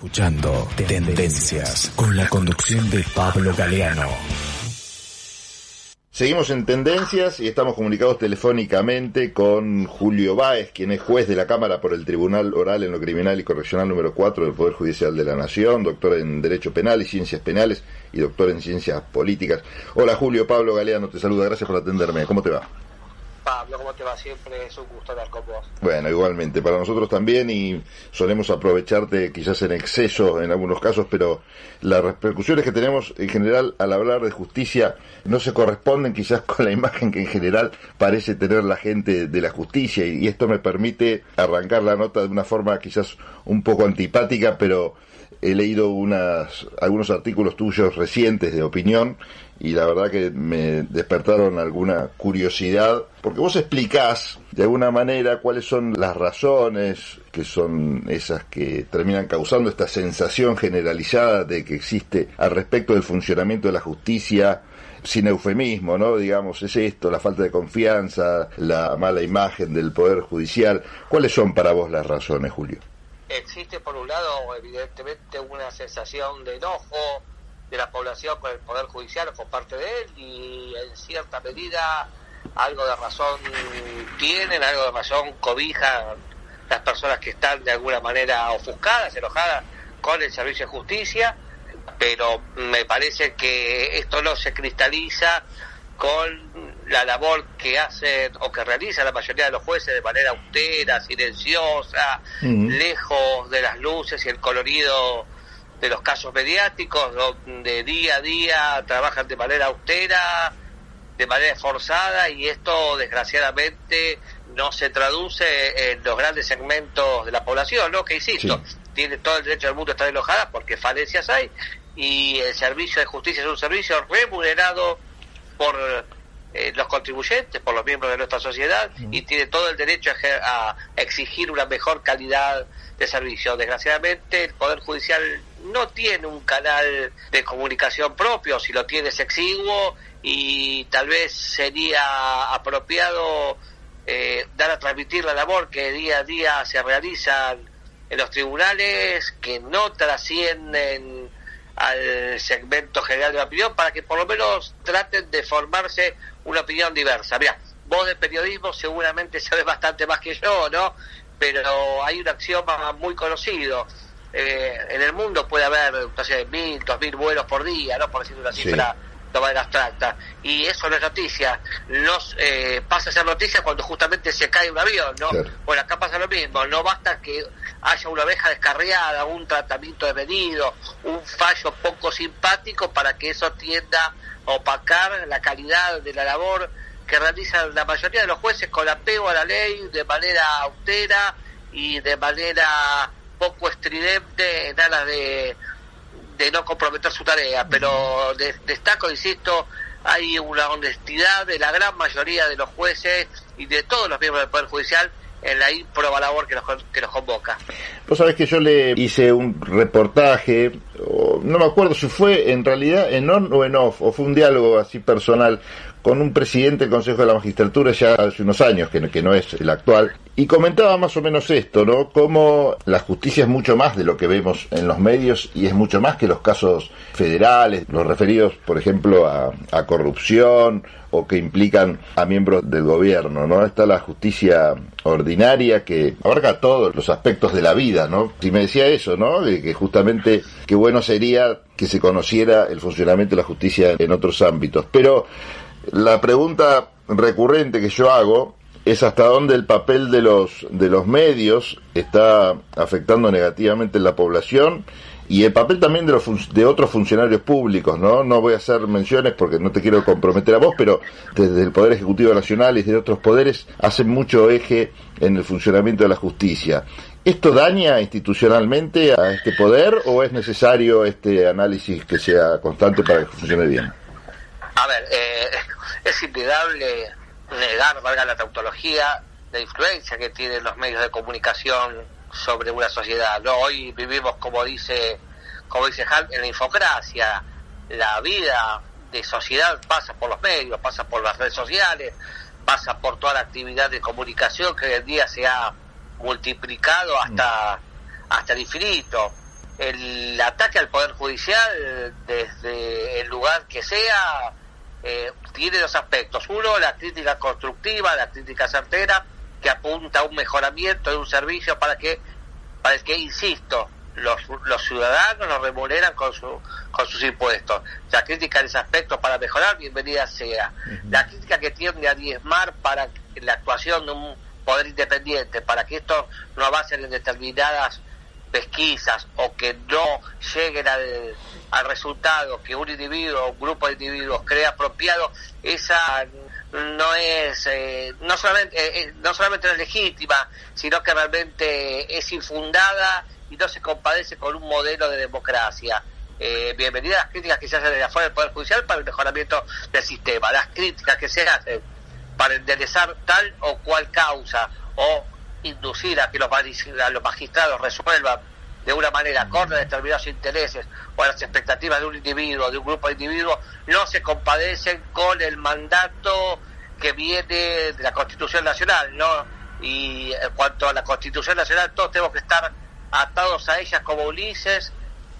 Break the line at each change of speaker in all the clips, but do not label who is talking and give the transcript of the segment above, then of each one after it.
Escuchando Tendencias con la conducción de Pablo Galeano.
Seguimos en Tendencias y estamos comunicados telefónicamente con Julio Báez, quien es juez de la Cámara por el Tribunal Oral en lo Criminal y Correccional número 4 del Poder Judicial de la Nación, doctor en Derecho Penal y Ciencias Penales y doctor en Ciencias Políticas. Hola Julio, Pablo Galeano te saluda, gracias por atenderme. ¿Cómo te va?
Pablo, ¿cómo te va? Siempre es un gusto hablar con vos.
Bueno, igualmente, para nosotros también y solemos aprovecharte quizás en exceso en algunos casos, pero las repercusiones que tenemos en general al hablar de justicia no se corresponden quizás con la imagen que en general parece tener la gente de la justicia y, esto me permite arrancar la nota de una forma quizás un poco antipática, pero he leído unas, algunos artículos tuyos recientes de opinión y la verdad que me despertaron alguna curiosidad, porque vos explicás de alguna manera cuáles son las razones que son esas que terminan causando esta sensación generalizada de que existe al respecto del funcionamiento de la justicia sin eufemismo, ¿no? Digamos, es esto, la falta de confianza, la mala imagen del Poder Judicial. ¿Cuáles son para vos las razones, Julio?
Existe, por un lado, evidentemente, una sensación de enojo, de la población con el Poder Judicial con parte de él y en cierta medida algo de razón tienen, algo de razón cobijan las personas que están de alguna manera ofuscadas, enojadas con el servicio de justicia, pero me parece que esto no se cristaliza con la labor que hacen o que realiza la mayoría de los jueces de manera austera, silenciosa, lejos de las luces y el colorido de los casos mediáticos, donde día a día trabajan de manera austera, de manera esforzada, y esto desgraciadamente no se traduce en los grandes segmentos de la población, ¿no? Que insisto, tiene todo el derecho del mundo a estar enojada porque falencias hay, y el servicio de justicia es un servicio remunerado por eh, los contribuyentes, por los miembros de nuestra sociedad, y tiene todo el derecho a, a exigir una mejor calidad de servicio. Desgraciadamente, el Poder Judicial no tiene un canal de comunicación propio, si lo tiene es exiguo y tal vez sería apropiado eh, dar a transmitir la labor que día a día se realiza en los tribunales, que no trascienden al segmento general de la opinión, para que por lo menos traten de formarse una opinión diversa. Mira, vos de periodismo seguramente sabes bastante más que yo, ¿no? Pero hay un axioma muy conocido eh, en el mundo puede haber, no sé, mil, dos mil vuelos por día, ¿no? Por decir una cifra de manera abstracta. Y eso no es noticia. Nos, eh, pasa a ser noticia cuando justamente se cae un avión, ¿no? Bueno, acá pasa lo mismo. No basta que haya una abeja descarriada, un tratamiento de medido, un fallo poco simpático para que eso tienda a opacar la calidad de la labor que realizan la mayoría de los jueces con apego a la ley de manera austera y de manera poco estridente en alas de, de no comprometer su tarea, pero destaco, insisto, hay una honestidad de la gran mayoría de los jueces y de todos los miembros del Poder Judicial en la improba labor que nos, que nos convoca.
Vos sabés que yo le hice un reportaje, no me acuerdo si fue en realidad en on o en off, o fue un diálogo así personal con un presidente del Consejo de la Magistratura ya hace unos años, que, que no es el actual, y comentaba más o menos esto, ¿no? Cómo la justicia es mucho más de lo que vemos en los medios y es mucho más que los casos federales, los referidos, por ejemplo, a, a corrupción o que implican a miembros del gobierno, ¿no? Está la justicia ordinaria que abarca todos los aspectos de la vida, ¿no? Si me decía eso, ¿no? De que justamente qué bueno sería que se conociera el funcionamiento de la justicia en otros ámbitos. Pero la pregunta recurrente que yo hago es hasta dónde el papel de los de los medios está afectando negativamente la población y el papel también de los de otros funcionarios públicos, ¿no? No voy a hacer menciones porque no te quiero comprometer a vos, pero desde el Poder Ejecutivo Nacional y desde otros poderes hacen mucho eje en el funcionamiento de la justicia. ¿Esto daña institucionalmente a este poder o es necesario este análisis que sea constante para que funcione bien?
A ver, eh, es indudable negar, valga la tautología, la influencia que tienen los medios de comunicación sobre una sociedad. ¿no? Hoy vivimos, como dice, como dice Hal, en la infocracia. La vida de sociedad pasa por los medios, pasa por las redes sociales, pasa por toda la actividad de comunicación que hoy en día se ha multiplicado hasta, hasta el infinito. el ataque al Poder Judicial desde el lugar que sea eh, tiene dos aspectos. Uno, la crítica constructiva, la crítica certera, que apunta a un mejoramiento de un servicio para que, para el que, insisto, los, los ciudadanos nos remuneran con, su, con sus impuestos. La crítica en ese aspecto para mejorar, bienvenida sea. La crítica que tiende a diezmar para la actuación de un poder independiente, para que esto no avance en determinadas pesquisas o que no lleguen al, al resultado que un individuo o un grupo de individuos cree apropiado, esa no es eh, no solamente eh, eh, no solamente es legítima, sino que realmente es infundada y no se compadece con un modelo de democracia. Eh, bienvenidas las críticas que se hacen desde afuera del Poder Judicial para el mejoramiento del sistema, las críticas que se hacen para enderezar tal o cual causa o inducir a que los, los magistrados resuelvan de una manera acorde a determinados intereses o a las expectativas de un individuo, de un grupo de individuos, no se compadecen con el mandato que viene de la Constitución Nacional, ¿no? Y en cuanto a la Constitución Nacional, todos tenemos que estar atados a ellas como Ulises,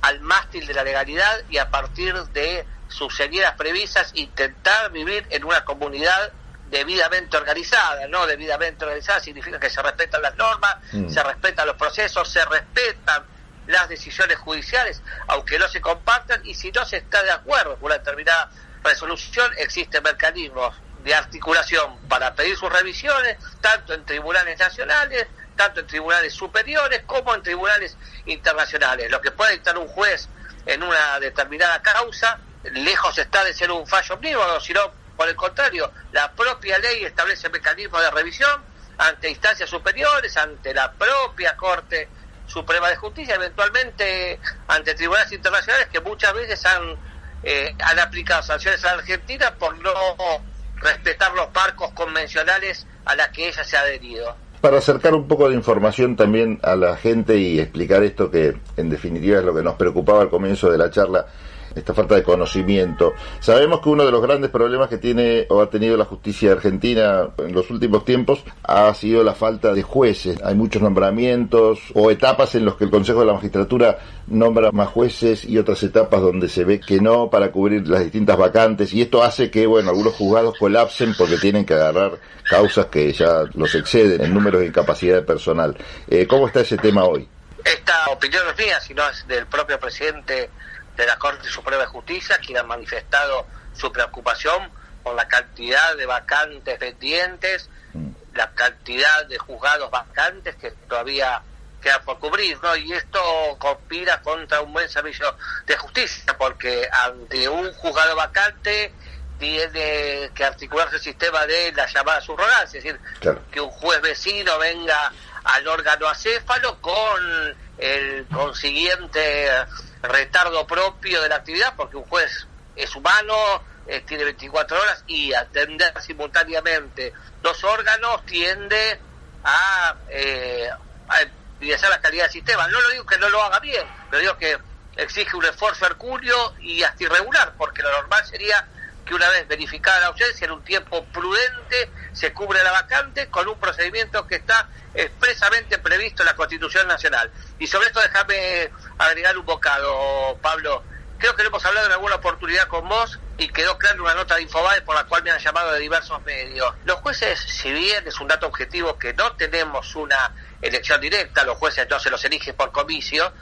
al mástil de la legalidad y a partir de sus señeras previsas intentar vivir en una comunidad debidamente organizada, ¿no? Debidamente organizada significa que se respetan las normas, mm. se respetan los procesos, se respetan las decisiones judiciales, aunque no se compartan, y si no se está de acuerdo con una determinada resolución, existen mecanismos de articulación para pedir sus revisiones, tanto en tribunales nacionales, tanto en tribunales superiores como en tribunales internacionales. Lo que puede dictar un juez en una determinada causa, lejos está de ser un fallo omnívodo, sino por el contrario, la propia ley establece mecanismos de revisión ante instancias superiores, ante la propia Corte Suprema de Justicia, eventualmente ante tribunales internacionales que muchas veces han, eh, han aplicado sanciones a la Argentina por no respetar los marcos convencionales a las que ella se ha adherido.
Para acercar un poco de información también a la gente y explicar esto que en definitiva es lo que nos preocupaba al comienzo de la charla, esta falta de conocimiento. Sabemos que uno de los grandes problemas que tiene o ha tenido la justicia argentina en los últimos tiempos ha sido la falta de jueces. Hay muchos nombramientos o etapas en los que el Consejo de la Magistratura nombra más jueces y otras etapas donde se ve que no para cubrir las distintas vacantes y esto hace que, bueno, algunos juzgados colapsen porque tienen que agarrar causas que ya los exceden en números de incapacidad de personal. Eh, ¿Cómo está ese tema hoy?
Esta opinión no es mía, sino es del propio presidente de la Corte Suprema de Justicia, quien ha manifestado su preocupación por la cantidad de vacantes pendientes, mm. la cantidad de juzgados vacantes que todavía quedan por cubrir, ¿no? Y esto conspira contra un buen servicio de justicia, porque ante un juzgado vacante tiene que articularse el sistema de la llamada subrogancia, es decir, que un juez vecino venga al órgano acéfalo con el consiguiente retardo propio de la actividad, porque un juez es humano, eh, tiene 24 horas y atender simultáneamente dos órganos tiende a, eh, a la calidad del sistema. No lo digo que no lo haga bien, pero digo que exige un esfuerzo hercúleo y hasta irregular, porque lo normal sería que una vez verificada la ausencia en un tiempo prudente se cubre la vacante con un procedimiento que está expresamente previsto en la Constitución Nacional. Y sobre esto déjame agregar un bocado, Pablo. Creo que lo hemos hablado en alguna oportunidad con vos y quedó claro una nota de Infobae por la cual me han llamado de diversos medios. Los jueces, si bien es un dato objetivo que no tenemos una elección directa, los jueces no se los eligen por comicio,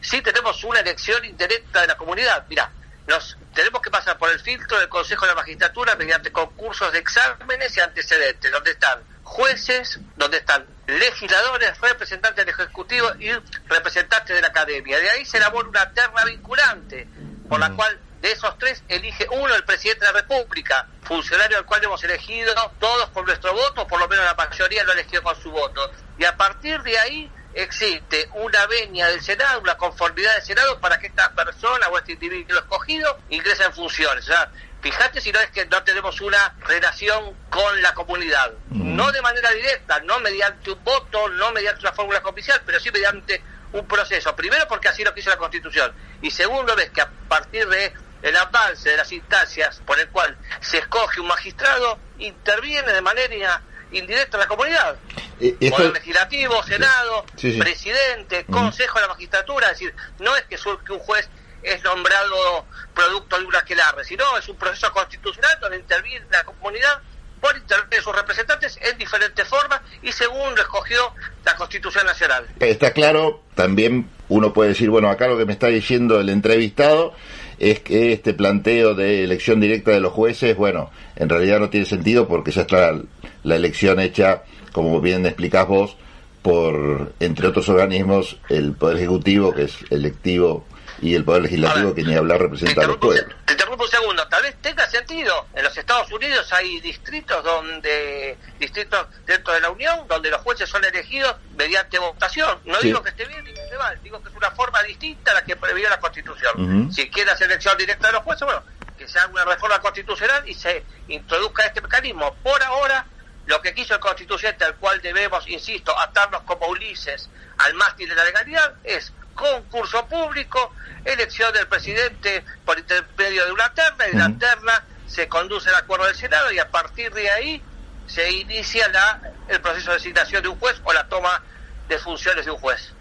sí tenemos una elección indirecta de la comunidad. Mira, nos tenemos que pasar por el filtro del Consejo de la Magistratura mediante concursos de exámenes y antecedentes, donde están jueces, donde están legisladores, representantes del Ejecutivo y representantes de la Academia. De ahí se elabora una terna vinculante, por la cual de esos tres elige uno el presidente de la República, funcionario al cual hemos elegido todos por nuestro voto, por lo menos la mayoría lo ha elegido con su voto. Y a partir de ahí existe una venia del Senado, una conformidad del Senado para que esta persona o este individuo escogido ingrese en funciones. O sea, fíjate si no es que no tenemos una relación con la comunidad, no de manera directa, no mediante un voto, no mediante una fórmula oficial, pero sí mediante un proceso. Primero porque así lo quiso la Constitución y segundo ves que a partir de el avance de las instancias por el cual se escoge un magistrado interviene de manera indirecto a la comunidad. Eh, Poder legislativo, Senado, presidente, Consejo de la Magistratura, es decir, no es que, un juez es nombrado producto de una quelarre, sino es un proceso constitucional donde interviene la comunidad por intermedio de sus representantes en diferentes formas y según lo escogió la Constitución Nacional.
Está claro, también uno puede decir, bueno, acá lo que me está diciendo el entrevistado es que este planteo de elección directa de los jueces, bueno, en realidad no tiene sentido porque ya está la elección hecha, como bien explicás vos, por, entre otros organismos, el Poder Ejecutivo, que es electivo y el Poder Legislativo, que ni hablar representa a los pueblos.
Te interrumpo un segundo, tal vez tenga sentido. En los Estados Unidos hay distritos donde, distritos dentro de la Unión, donde los jueces son elegidos mediante votación. No digo que esté bien ni que esté mal, digo que es una forma distinta la que previó la Constitución. Si quiere hacer elección directa de los jueces, bueno, que se haga una reforma constitucional y se introduzca este mecanismo. Por ahora, lo que quiso el constituyente, al cual debemos, insisto, atarnos como Ulises al mástil de la legalidad, es concurso público, elección del presidente por intermedio de una terna, y la terna se conduce al acuerdo del Senado y a partir de ahí se inicia la, el proceso de designación de un juez o la toma de funciones de un juez.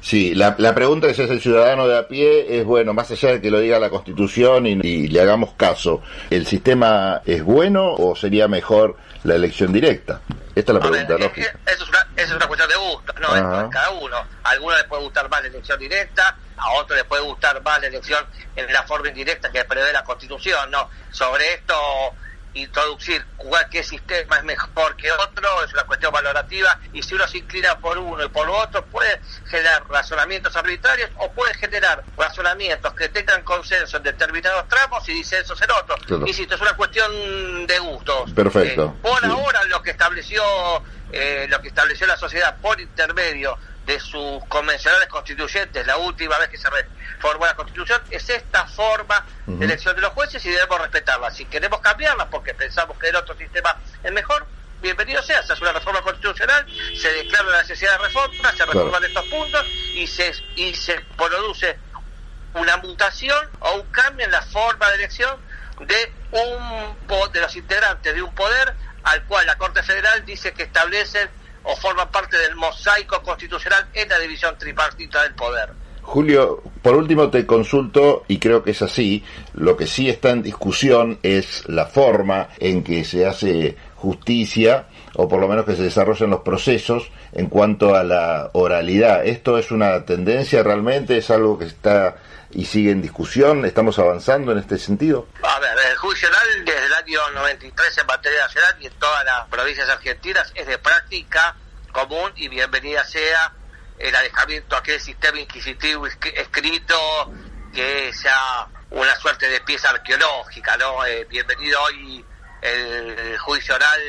Sí, la, la pregunta es, es el ciudadano de a pie, es bueno, más allá de que lo diga la Constitución y, y, le hagamos caso, ¿el sistema es bueno o sería mejor la elección directa? Esta es la pregunta lógica.
Eso es, una, es una cuestión de gusto, ¿no? Es cada uno. A algunos les puede gustar más la elección directa, a otros les puede gustar más la elección en la forma indirecta que prevé la Constitución, ¿no? Sobre esto introducir cualquier sistema es mejor que otro, es una cuestión valorativa, y si uno se inclina por uno y por otro, puede generar razonamientos arbitrarios o puede generar razonamientos que tengan consenso en determinados tramos y disensos en otros. y Insisto, es una cuestión de gustos.
Perfecto.
Eh, por ahora lo que estableció eh, lo que estableció la sociedad por intermedio de sus convencionales constituyentes. La última vez que se reformó la constitución es esta forma de elección de los jueces y debemos respetarla. Si queremos cambiarla porque pensamos que el otro sistema es mejor, bienvenido sea, se hace una reforma constitucional, se declara la necesidad de reforma, se reforman estos puntos y se, y se produce una mutación o un cambio en la forma de elección de un de los integrantes de un poder al cual la Corte Federal dice que establecen o forman parte del mosaico constitucional en la división tripartita del poder.
Julio, por último te consulto, y creo que es así, lo que sí está en discusión es la forma en que se hace justicia, o por lo menos que se desarrollan los procesos en cuanto a la oralidad. ¿Esto es una tendencia realmente? ¿Es algo que está y sigue en discusión? ¿Estamos avanzando en este sentido?
A ver, el juicio oral desde el año 93 en materia nacional y en todas las provincias argentinas es de práctica común y bienvenida sea el alejamiento a aquel sistema inquisitivo escrito que sea una suerte de pieza arqueológica, ¿no? Eh, bienvenido hoy el juicio oral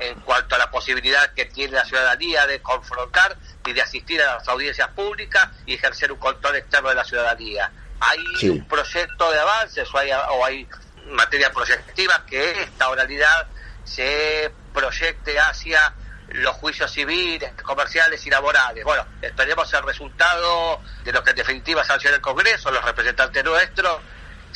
en cuanto a la posibilidad que tiene la ciudadanía de confrontar y de asistir a las audiencias públicas y ejercer un control externo de la ciudadanía. Hay un proyecto de avances o hay, o hay materia proyectiva que esta oralidad se proyecte hacia los juicios civiles, comerciales y laborales. Bueno, esperemos el resultado de lo que en definitiva sanciona el Congreso, los representantes nuestros,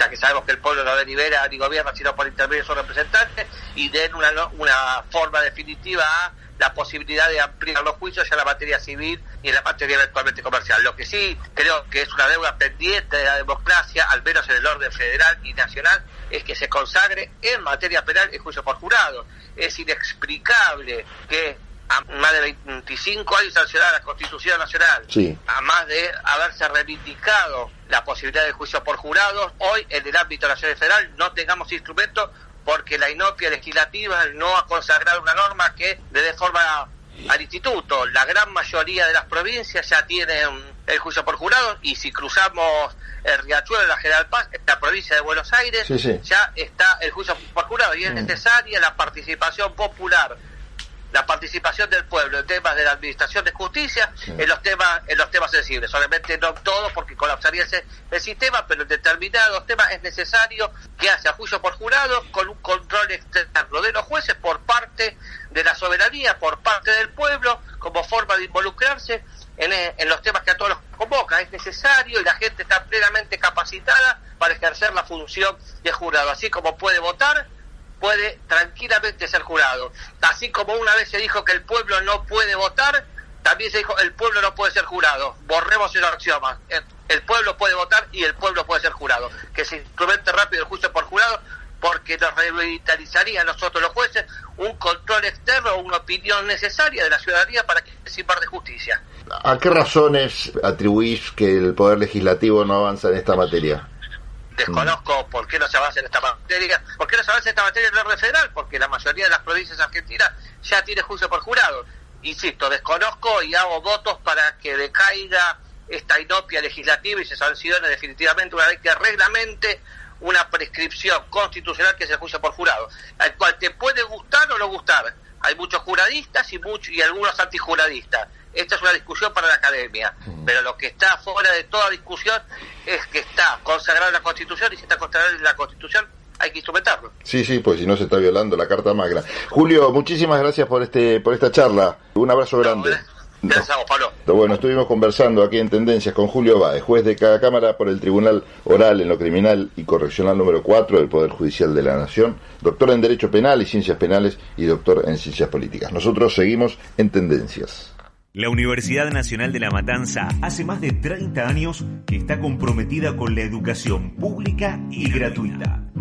ya que sabemos que el pueblo no delibera ni gobierna sino por intermedio de sus representantes, y den una, una forma definitiva a la posibilidad de ampliar los juicios en la materia civil y en la materia eventualmente comercial. Lo que sí creo que es una deuda pendiente de la democracia, al menos en el orden federal y nacional, es que se consagre en materia penal el juicio por jurado. Es inexplicable que a más de 25 años sancionada la Constitución Nacional, a más de haberse reivindicado la posibilidad de juicio por jurados, hoy en el ámbito nacional y federal no tengamos instrumentos porque la inopia legislativa no ha consagrado una norma que le dé forma al instituto. La gran mayoría de las provincias ya tienen el juicio por jurados y si cruzamos el Riachuelo, la General Paz, la provincia de Buenos Aires, ya está el juicio por jurados y es mm. necesaria la participación popular la participación del pueblo en temas de la administración de justicia en los temas en los temas sensibles. Obviamente no todos porque colapsaría ese, el sistema pero en determinados temas es necesario que haya juicio por jurado con un control externo de los jueces por parte de la soberanía por parte del pueblo como forma de involucrarse en, en los temas que a todos los convoca. Es necesario y la gente está plenamente capacitada para ejercer la función de jurado. Así como puede votar puede tranquilamente ser jurado. Así como una vez se dijo que el pueblo no puede votar, también se dijo el pueblo no puede ser jurado. Borremos el axioma. El pueblo puede votar y el pueblo puede ser jurado. Que se instrumente rápido el juicio por jurado porque nos revitalizaría a nosotros los jueces un control externo, una opinión necesaria de la ciudadanía para que se de justicia.
¿A qué razones atribuís que el Poder Legislativo no avanza en esta materia?
Desconozco por qué no se avanza en esta materia. ¿Por qué no se avanza en esta materia en el federal? Porque la mayoría de las provincias argentinas ya tiene juicio por jurado. Insisto, desconozco y hago votos para que decaiga esta inopia legislativa y se sancione definitivamente una vez que reglamente una prescripción constitucional que se juicio por jurado, al cual te puede gustar o no gustar. Hay muchos juradistas y, muchos, y algunos antijuradistas. Esta es una discusión para la academia, pero lo que está fuera de toda discusión es que está consagrado en la Constitución y si está consagrado en la Constitución hay que instrumentarlo.
Sí, sí, pues si no se está violando la Carta Magna. Julio, muchísimas gracias por este por esta charla. Un abrazo grande.
Gracias Pablo.
Bueno, estuvimos conversando aquí en Tendencias con Julio Báez, juez de cada Cámara por el Tribunal Oral en lo Criminal y Correccional número 4 del Poder Judicial de la Nación, doctor en Derecho Penal y Ciencias Penales y doctor en Ciencias Políticas. Nosotros seguimos en Tendencias.
La Universidad Nacional de La Matanza hace más de 30 años que está comprometida con la educación pública y gratuita